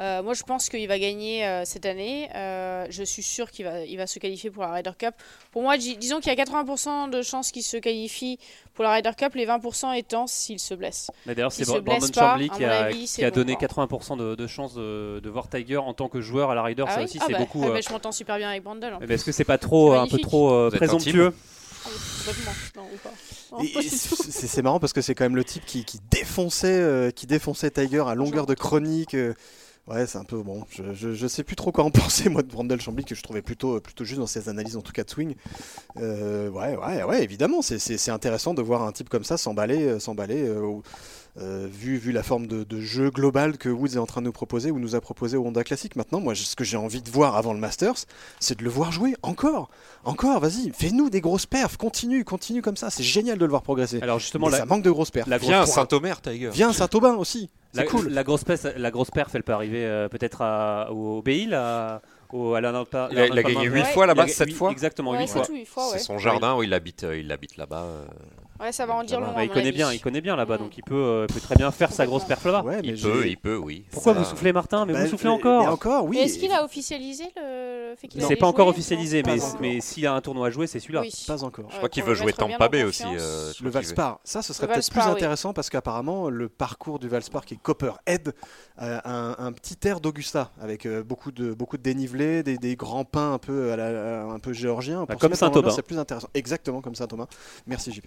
Euh, moi, je pense qu'il va gagner euh, cette année. Euh, je suis sûr qu'il va, il va se qualifier pour la Ryder Cup. Pour moi, dis- disons qu'il y a 80% de chances qu'il se qualifie pour la Ryder Cup, les 20% étant s'il se blesse. Mais D'ailleurs, c'est Brandon Chambly qui a, avis, qui c'est a bon, donné quoi. 80% de, de chances de, de voir Tiger en tant que joueur à la Ryder. Ah ça oui aussi, Ah c'est bah, beaucoup. ah euh, bah, je m'entends super bien avec Brandon. en mais plus. Est-ce que c'est pas trop, un peu trop euh, présomptueux tout. c'est marrant parce que c'est quand même le type qui, qui défonçait, euh, qui défonçait Tiger à longueur de chronique. Euh. ouais, c'est un peu bon. Je, sais plus trop quoi en [LAUGHS] penser moi de Brandel Chambly que je trouvais plutôt plutôt juste dans ses analyses en tout cas de swing. Euh, ouais, ouais, ouais, évidemment, c'est- intéressant de voir un type comme ça s'emballer, euh, s'emballer. euh, euh, vu, vu la forme de, de jeu global que Woods est en train de nous proposer ou nous a proposé au Honda Classic. Maintenant, moi, ce que j'ai envie de voir avant le Masters, c'est de le voir jouer encore, encore. Vas-y, fais-nous des grosses perfs, continue, continue comme ça. C'est génial de le voir progresser. Alors justement, Mais la, ça manque de grosses perfs. la- Viens Saint-Omer, Tiger. Viens à Saint-Aubin aussi. C'est la, cool. la grosse perf, la grosse perf, elle peut arriver euh, peut-être au Béil, à, au, à Pa- Il a, il a l'Arnold gagné Palmer. 8 Ouais. fois là-bas, Il a- 7 oui, fois. Exactement, Ouais, 8 c'est fois. fois, ouais. C'est son jardin où il habite, euh, il habite là-bas. euh. Ouais, ça va en dire long. Bah, il connaît bien, il connaît bien là-bas, donc il peut, euh, peut très bien faire sa grosse perf là-bas. Ouais, Il peut, il peut, oui. Pourquoi Ça- vous soufflez Martin Mais Bah, vous soufflez mais- encore mais encore, oui. Est-ce qu'il a officialisé le fait qu'il C'est pas encore officialisé, mais, s'il a un tournoi à jouer, c'est celui-là. Oui. Pas encore. Je crois qu'il veut jouer Tampa Bay aussi. euh, Le. Valspar, ça ce serait peut-être plus intéressant parce qu'apparemment le parcours du Valspar qui est Copperhead a un, petit air d'Augusta avec euh, beaucoup de beaucoup de dénivelé, des, grands pins un peu un peu géorgiens. Bah, comme l'ambiance, C'est plus intéressant. Exactement comme Saint Thomas. Merci JP.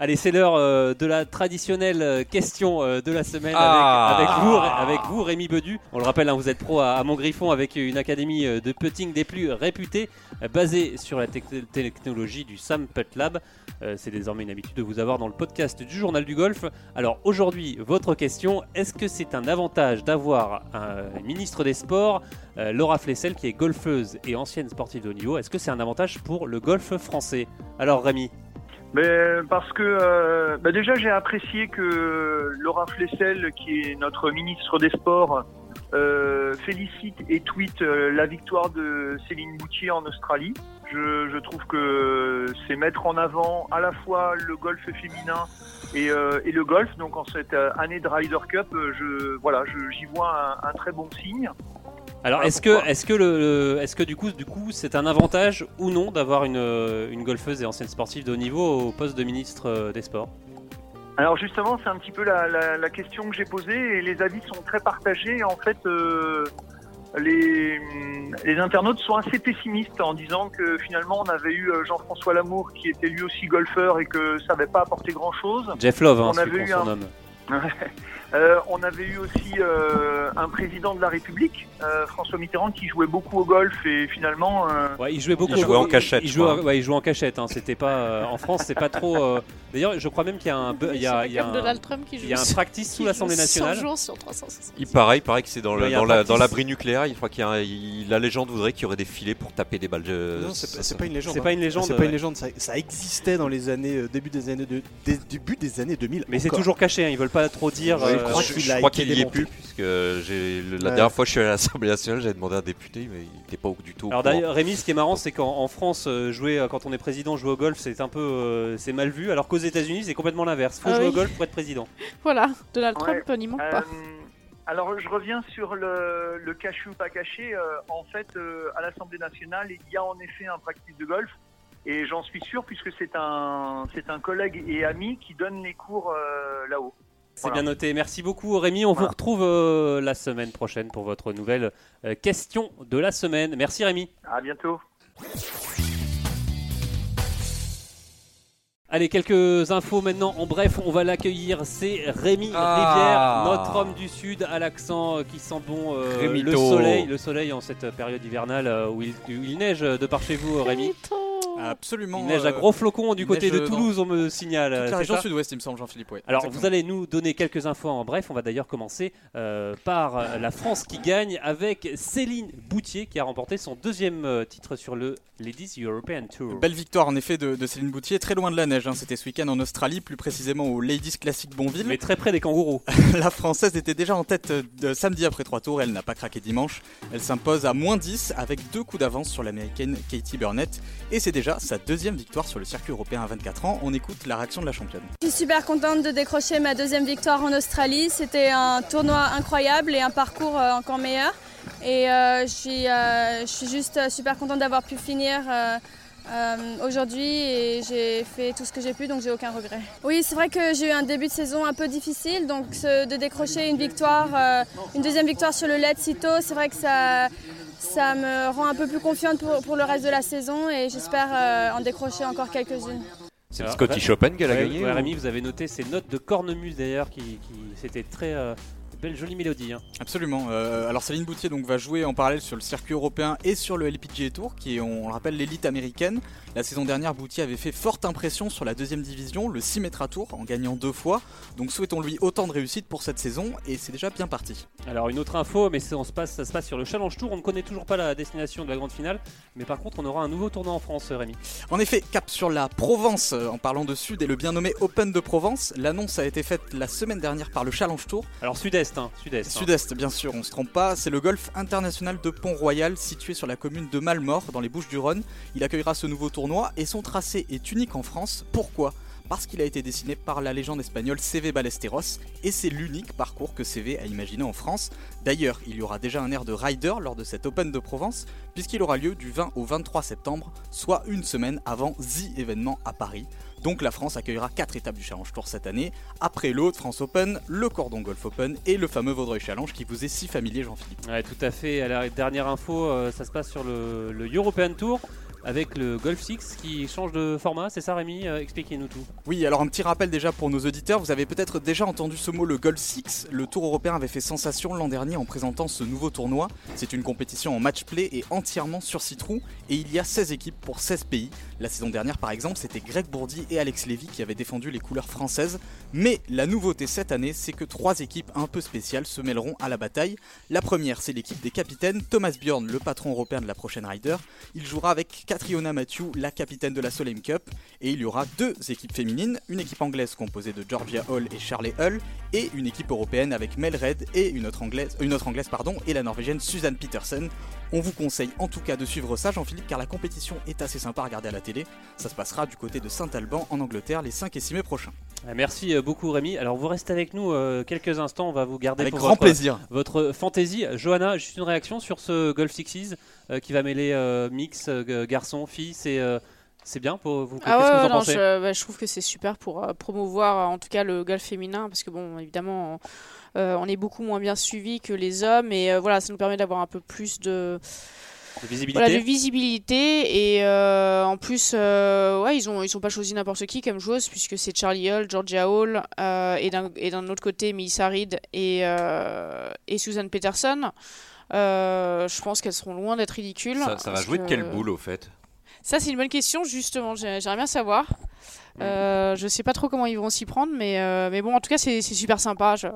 Allez, c'est l'heure euh, de la traditionnelle euh, question euh, de la semaine Ah. avec, avec, vous, avec vous, Rémi Bedu. On le rappelle, hein, vous êtes pro à, à Montgriffon avec une académie de putting des plus réputées, euh, basée sur la tec- technologie du Sam Putt Lab. C'est désormais une habitude de vous avoir dans le podcast du Journal du Golf. Alors aujourd'hui, votre question est-ce que c'est un avantage d'avoir un ministre des Sports, Laura Flessel, qui est golfeuse et ancienne sportive de haut niveau Est-ce que c'est un avantage pour le golf français? Alors Rémi Mais parce que euh, bah déjà j'ai apprécié que Laura Flessel, qui est notre ministre des Sports, euh, félicite et tweet euh, la victoire de Céline Boutier en Australie. Je, je trouve que c'est mettre en avant à la fois le golf féminin et, euh, et le golf. Donc en cette euh, année de Ryder Cup, euh, je voilà, j'y vois un très bon signe. Alors, Ah, est-ce que, est-ce que, le, est-ce que du coup, du coup, c'est un avantage ou non d'avoir une, euh, une golfeuse et ancienne sportive de haut niveau au poste de ministre euh, des Sports? Alors justement, c'est un petit peu la, la- la question que j'ai posée et les avis sont très partagés. En fait, euh, les, les internautes sont assez pessimistes en disant que finalement on avait eu Jean-François Lamour qui était lui aussi golfeur et que ça n'avait pas apporté grand-chose. Jeff Love, hein, On avait qu'on eu un-. [LAUGHS] Euh, on avait eu aussi euh, un président de la République, euh, François Mitterrand, qui jouait beaucoup au golf et finalement... euh, Ouais, il jouait beaucoup. Il jouait en cachette, Il jouait, ouais, il jouait en cachette. hein, C'était pas euh, en France, c'est pas trop. euh, D'ailleurs, je crois même qu'il y a un, il y a, il y a comme un, il y a un practice sous l'Assemblée joue 100 nationale. jours sur 360. Il paraît, il paraît que c'est dans, Ouais, dans, la, l'abri nucléaire. Il croit qu'il y a un- il- la légende voudrait qu'il y aurait des filets pour taper des balles de. Non, c'est pas, une légende. C'est hein. pas une légende, C'est pas ouais. une légende. Ça, ça existait dans les années début des années de, des- début des années 2000. Mais c'est toujours caché. hein, Ils veulent pas trop dire. Ouais, crois je, qu'il je a crois été qu'il y est plus, puisque la Ouais. dernière fois que je suis allé à l'Assemblée nationale, j'avais demandé à un député, mais il n'était pas au- du tout. au Alors d'ailleurs, Rémi, ce qui est marrant, c'est qu'en en France, euh, jouer euh, quand on est président, jouer au golf, c'est un peu, euh, c'est mal vu. Alors qu'aux États-Unis, c'est complètement l'inverse. Faut Ah jouer oui. au golf pour être président. [LAUGHS] Voilà, Donald Ouais. Trump n'y manque Euh, pas. alors, je reviens sur le, le caché ou pas caché. Euh, en fait, euh, à l'Assemblée nationale, il y a en effet un practice de golf. Et j'en suis sûr, puisque c'est un, c'est un collègue et ami qui donne les cours euh, là-haut. C'est Voilà. bien noté. Merci beaucoup, Rémi. On vous retrouve euh, la semaine prochaine pour votre nouvelle euh, question de la semaine. Merci, Rémi. À bientôt. Allez, quelques infos maintenant. En bref, on va l'accueillir. C'est Rémi Ah. Rivière, notre homme du Sud, à l'accent euh, qui sent bon euh, le soleil. Le soleil en cette période hivernale où il, où il neige de par chez vous, Rémi. Absolument. Il neige à euh, gros flocons du côté de dans Toulouse, on me signale. Toute c'est la région sud-ouest, il me semble, Jean-Philippe. ouais. Alors, Exactement. vous allez nous donner quelques infos en bref. On va d'ailleurs commencer euh, par euh, la France qui gagne avec Céline Boutier qui a remporté son deuxième euh, titre sur le Ladies European Tour. Belle victoire en effet de, de Céline Boutier, très loin de la neige. hein. C'était ce week-end en Australie, plus précisément au Ladies Classic Bonville. Mais très près des kangourous. [LAUGHS] la Française était déjà en tête de samedi après trois tours. Elle n'a pas craqué dimanche. Elle s'impose à moins 10 avec deux coups d'avance sur l'américaine Katie Burnett. Et c'est déjà sa deuxième victoire sur le circuit européen à 24 ans. On écoute la réaction de la championne. Je suis super contente de décrocher ma deuxième victoire en Australie. C'était un tournoi incroyable et un parcours euh, encore meilleur. Et euh, je, suis, euh, je suis juste super contente d'avoir pu finir euh, aujourd'hui et j'ai fait tout ce que j'ai pu, donc j'ai aucun regret. Oui, c'est vrai que j'ai eu un début de saison un peu difficile, donc de décrocher une victoire, euh, une deuxième victoire sur le LED si tôt, c'est vrai que ça, ça me rend un peu plus confiante pour, pour le reste de la saison et j'espère euh, en décrocher encore quelques-unes. C'est le Scottish Open qu'elle a gagné ou- Rémi, vous avez noté ces notes de cornemuse d'ailleurs, qui, qui- c'était très euh, jolie mélodie. hein. Absolument. Euh, alors Céline Boutier donc, va jouer en parallèle sur le circuit européen et sur le LPGA Tour, qui est, on le rappelle, l'élite américaine. La saison dernière, Boutier avait fait forte impression sur la deuxième division, le Symetra Tour, en gagnant deux fois. Donc souhaitons-lui autant de réussite pour cette saison, et c'est déjà bien parti. Alors une autre info, mais c'est- on se passe, ça se passe sur le Challenge Tour. On ne connaît toujours pas la destination de la grande finale, mais par contre on aura un nouveau tournoi en France, euh, Rémi. En effet, cap sur la Provence, euh, en parlant de Sud et le bien nommé Open de Provence. L'annonce a été faite la semaine dernière par le Challenge Tour. Alors Sud-Est, hein, Sud-Est. hein. Sud-Est, bien sûr, on se trompe pas. C'est le golf international de Pont-Royal, situé sur la commune de Malmort, dans les Bouches-du-Rhône. Il accueillera ce nouveau tournoi et son tracé est unique en France. Pourquoi? Parce qu'il a été dessiné par la légende espagnole CV Ballesteros et c'est l'unique parcours que CV a imaginé en France. D'ailleurs, il y aura déjà un air de rider lors de cet Open de Provence puisqu'il aura lieu du 20 au 23 septembre, soit une semaine avant The événement à Paris. Donc la France accueillera 4 étapes du Challenge Tour cette année, après le Haute-France Open, le Cordon Golf Open et le fameux Vaudreuil Challenge qui vous est si familier Jean-Philippe. Tout à fait. À dernière info, euh, ça se passe sur le European Tour avec le Golf 6 qui change de format, c'est ça Rémi Euh, Expliquez-nous tout. Oui, alors un petit rappel déjà pour nos auditeurs, vous avez peut-être déjà entendu ce mot, le Golf 6. Le Tour européen avait fait sensation l'an dernier en présentant ce nouveau tournoi. C'est une compétition en match play et entièrement sur 6 trous, et il y a 16 équipes pour 16 pays. La saison dernière par exemple, c'était Greg Bourdi et Alex Lévy qui avaient défendu les couleurs françaises. Mais la nouveauté cette année, c'est que trois équipes un peu spéciales se mêleront à la bataille. La première, c'est l'équipe des capitaines, Thomas Bjorn, le patron européen de la prochaine Rider. Il jouera avec Catriona Matthew, la capitaine de la Solheim Cup. Et il y aura deux équipes féminines, une équipe anglaise composée de Georgia Hall et Charlie Hull, et une équipe européenne avec Mel Red et une autre anglaise, une autre anglaise pardon, et la norvégienne Suzanne Petersen. On vous conseille en tout cas de suivre ça, Jean-Philippe, car la compétition est assez sympa à regarder à la télé. Ça se passera du côté de Saint-Alban en Angleterre les 5 et 6 mai prochains. Euh, Merci euh, beaucoup Rémi. Alors vous restez avec nous euh, quelques instants, on va vous garder Avec pour grand votre, plaisir. votre fantaisie. Johanna, juste une réaction sur ce Golf Sixes euh, qui va mêler mix, euh, garçon, fille, c'est euh, c'est bien pour vous? Ah que ouais, vous en non, pensez? je, bah, je trouve que c'est super pour euh, promouvoir euh, en tout cas le golf féminin parce que bon évidemment euh, on est beaucoup moins bien suivi que les hommes et voilà ça nous permet d'avoir un peu plus de De visibilité voilà, de visibilité et euh, en plus euh, ouais ils ont ils sont pas choisi n'importe qui comme joueuse puisque c'est Charlie Hull, Georgia Hall euh, et d'un et d'un autre côté Melissa Reed et et Susan Peterson. Euh, je pense qu'elles seront loin d'être ridicules. Ça, ça va jouer de que- quelle boule au fait? Ça, c'est une bonne question, justement. J'ai- J'aimerais bien savoir. Euh, je sais pas trop comment ils vont s'y prendre, mais, euh, mais bon, en tout cas, c'est c'est super sympa. Je,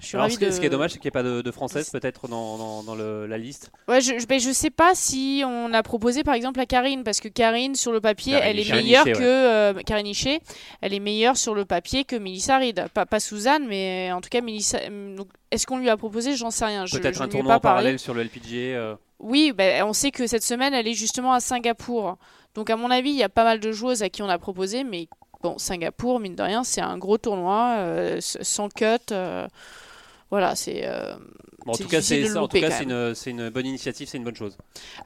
je suis Alors, ce, qui, de. ce qui est dommage, c'est qu'il n'y ait pas de, de française peut-être dans, dans- dans le- la liste. Ouais, je, je, ben, je sais pas si on a proposé par exemple à Karine, parce que Karine, sur le papier, Karine elle est meilleure que. Euh, Karine Hichet, elle est meilleure sur le papier que Melissa Reed. Pas, pas Suzanne, mais en tout cas, Melissa. donc, Est-ce qu'on lui a proposé? J'en sais rien. Peut-être un tournoi en parallèle sur le LPGA. euh. Oui, ben, on sait que cette semaine, elle est justement à Singapour. Donc, à mon avis, il y a pas mal de joueuses à qui on a proposé, mais bon, Singapour, mine de rien, c'est un gros tournoi, euh, sans cut. Voilà, c'est. euh, Bon, en tout cas, c'est en tout cas, une, bonne initiative, c'est une bonne chose.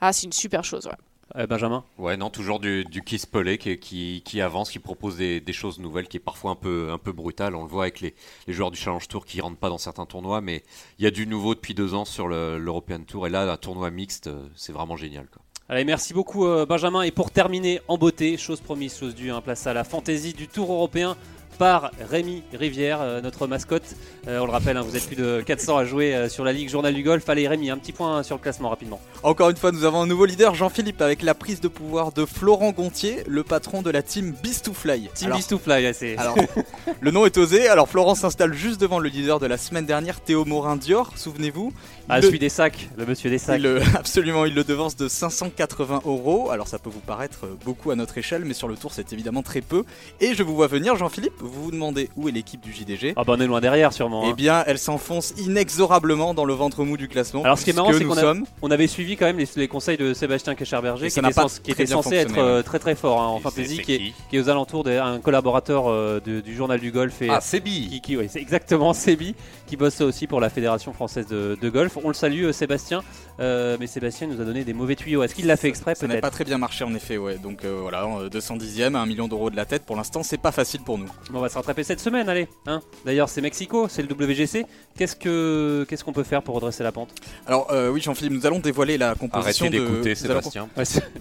Ah, c'est une super chose, ouais. Euh, Benjamin? Ouais, non, toujours du, du Kiss Pollet qui, qui, qui avance, qui propose des, des choses nouvelles, qui est parfois un peu, un peu brutal. On le voit avec les, les joueurs du Challenge Tour qui rentrent pas dans certains tournois, mais il y a du nouveau depuis deux ans sur le- l'European Tour. Et là, un tournoi mixte, euh, c'est vraiment génial. Quoi. Allez, merci beaucoup euh, Benjamin. Et pour terminer en beauté, chose promise, chose due, hein, place à la fantaisie du Tour européen par Rémi Rivière, euh, notre mascotte. Euh, on le rappelle, hein, vous êtes plus de 400 à jouer euh, sur la Ligue Journal du Golf. Allez Rémi, un petit point sur le classement rapidement. Encore une fois, nous avons un nouveau leader, Jean-Philippe, avec la prise de pouvoir de Florent Gontier, le patron de la team Beast to Fly. Team Alors- Beast to Fly, ouais, c'est... Alors, [LAUGHS] le nom est osé. Alors, Florent s'installe juste devant le leader de la semaine dernière, Théo Morin Dior, souvenez-vous. Ah, Le- celui des sacs, le monsieur des sacs. Il le- [LAUGHS] absolument, il le devance de 580 euros. Alors ça peut vous paraître beaucoup à notre échelle, mais sur le tour c'est évidemment très peu. Et je vous vois venir, Jean-Philippe, vous vous demandez où est l'équipe du JDG. Ah bah on est loin derrière sûrement. Eh hein. bien, elle s'enfonce inexorablement dans le ventre mou du classement. Alors ce qui est marrant, c'est qu'on sommes. on avait suivi quand même les, les conseils de Sébastien Kescherberger Et qui était, censé- qui très était bien censé être euh, très très fort hein, en fantasy, qui est, qui qui est aux alentours d'un collaborateur euh, de- du journal du golf et Ah, Sébi qui, qui- oui, c'est exactement [LAUGHS] Sébi qui bosse aussi pour la fédération française de, de golf. On le salue euh, Sébastien, euh, mais Sébastien nous a donné des mauvais tuyaux. Est-ce qu'il l'a fait exprès Ça n'a pas très bien marché en effet, ouais. Donc euh, voilà, euh, 210ème, 1 million d'euros de la tête. Pour l'instant, c'est pas facile pour nous. Bon, On va se rattraper cette semaine, allez. Hein D'ailleurs, c'est Mexico, c'est le WGC. Qu'est-ce que qu'est-ce qu'on peut faire pour redresser la pente Alors euh, oui, Jean-Philippe, nous allons dévoiler la composition Arrêtez de. d'écouter nous allons- Sébastien.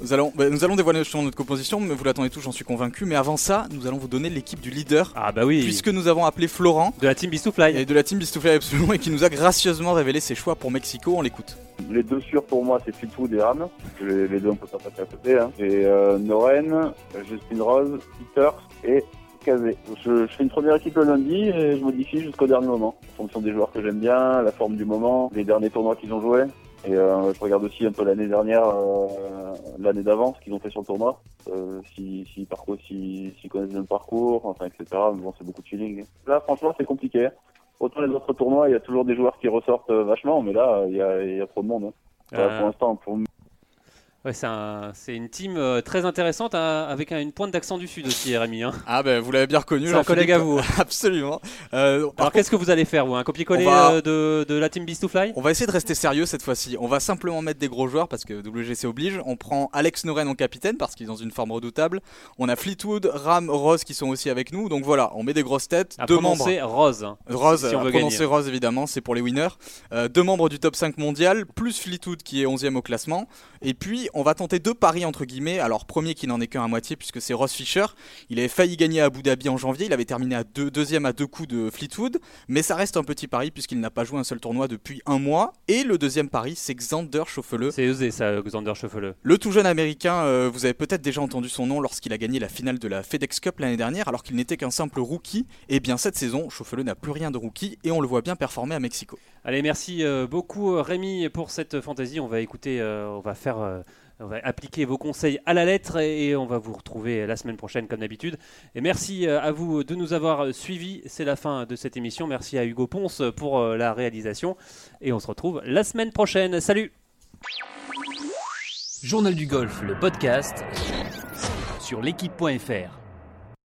Nous allons, bah, nous allons dévoiler justement notre composition, mais vous l'attendez tous, j'en suis convaincu. Mais avant ça, nous allons vous donner l'équipe du leader, Ah bah oui, puisque nous avons appelé Florent de la team Beast to Fly. et de la team Bistouflé absolument, et qui nous a gracieusement révélé ses choix pour Mexico. On l'écoute. Les deux sûrs pour moi, c'est Fleetwood et Ram. Les, deux, on peut pas passer à côté. Hein. J'ai euh, Noren, Justin Rose, Peters et Je, je fais une première équipe le lundi et je modifie jusqu'au dernier moment. En fonction des joueurs que j'aime bien, la forme du moment, les derniers tournois qu'ils ont joués. Et euh, je regarde aussi un peu l'année dernière, euh, l'année d'avant, ce qu'ils ont fait sur le tournoi. Euh, si, si parcours, si, s'ils connaissent bien le parcours, enfin, etc. Mais bon, c'est beaucoup de feeling. Là, franchement, c'est compliqué. Autant les autres tournois, il y a toujours des joueurs qui ressortent euh, vachement, mais là, il y a, il y a trop de monde. hein. Euh, pour l'instant, pour Ouais, c'est un- une team euh, très intéressante hein, avec un- une pointe d'accent du sud aussi, Rémi. Hein. Ah ben vous l'avez bien reconnu. C'est un collègue à vous. [LAUGHS] Absolument. Euh, Alors qu'est-ce que vous allez faire, vous Un copier-coller va- euh, de, de la team Beast to Fly? On va essayer de rester sérieux cette fois-ci. On va simplement mettre des gros joueurs parce que WGC oblige. On prend Alex Noren en capitaine parce qu'il est dans une forme redoutable. On a Fleetwood, Ram, Rose qui sont aussi avec nous. Donc voilà, on met des grosses têtes. À deux membres. Rose. hein, Rose, si on à veut prononcer gagner. Rose évidemment, c'est pour les winners. Euh, deux membres du top 5 mondial, plus Fleetwood qui est 11ème au classement. Et puis on va tenter deux paris entre guillemets. Alors premier qui n'en est qu'un à moitié puisque c'est Ross Fisher. Il avait failli gagner à Abu Dhabi en janvier, il avait terminé à deux, deuxième à deux coups de Fleetwood. Mais ça reste un petit pari puisqu'il n'a pas joué un seul tournoi depuis un mois. Et le deuxième pari c'est Xander Schauffele. C'est osé ça, Xander Schauffele. Le tout jeune américain, euh, vous avez peut-être déjà entendu son nom lorsqu'il a gagné la finale de la FedEx Cup l'année dernière alors qu'il n'était qu'un simple rookie. Et bien cette saison, Schauffele n'a plus rien de rookie et on le voit bien performer à Mexico. Allez, merci euh, beaucoup euh, Rémi pour cette fantaisie. On va écouter, on va faire, on va appliquer vos conseils à la lettre et, on va vous retrouver la semaine prochaine comme d'habitude. Et merci euh, à vous de nous avoir suivis. C'est la fin de cette émission. Merci à Hugo Ponce pour euh, la réalisation et on se retrouve la semaine prochaine. Salut. Journal du golf, le podcast sur l'équipe.fr.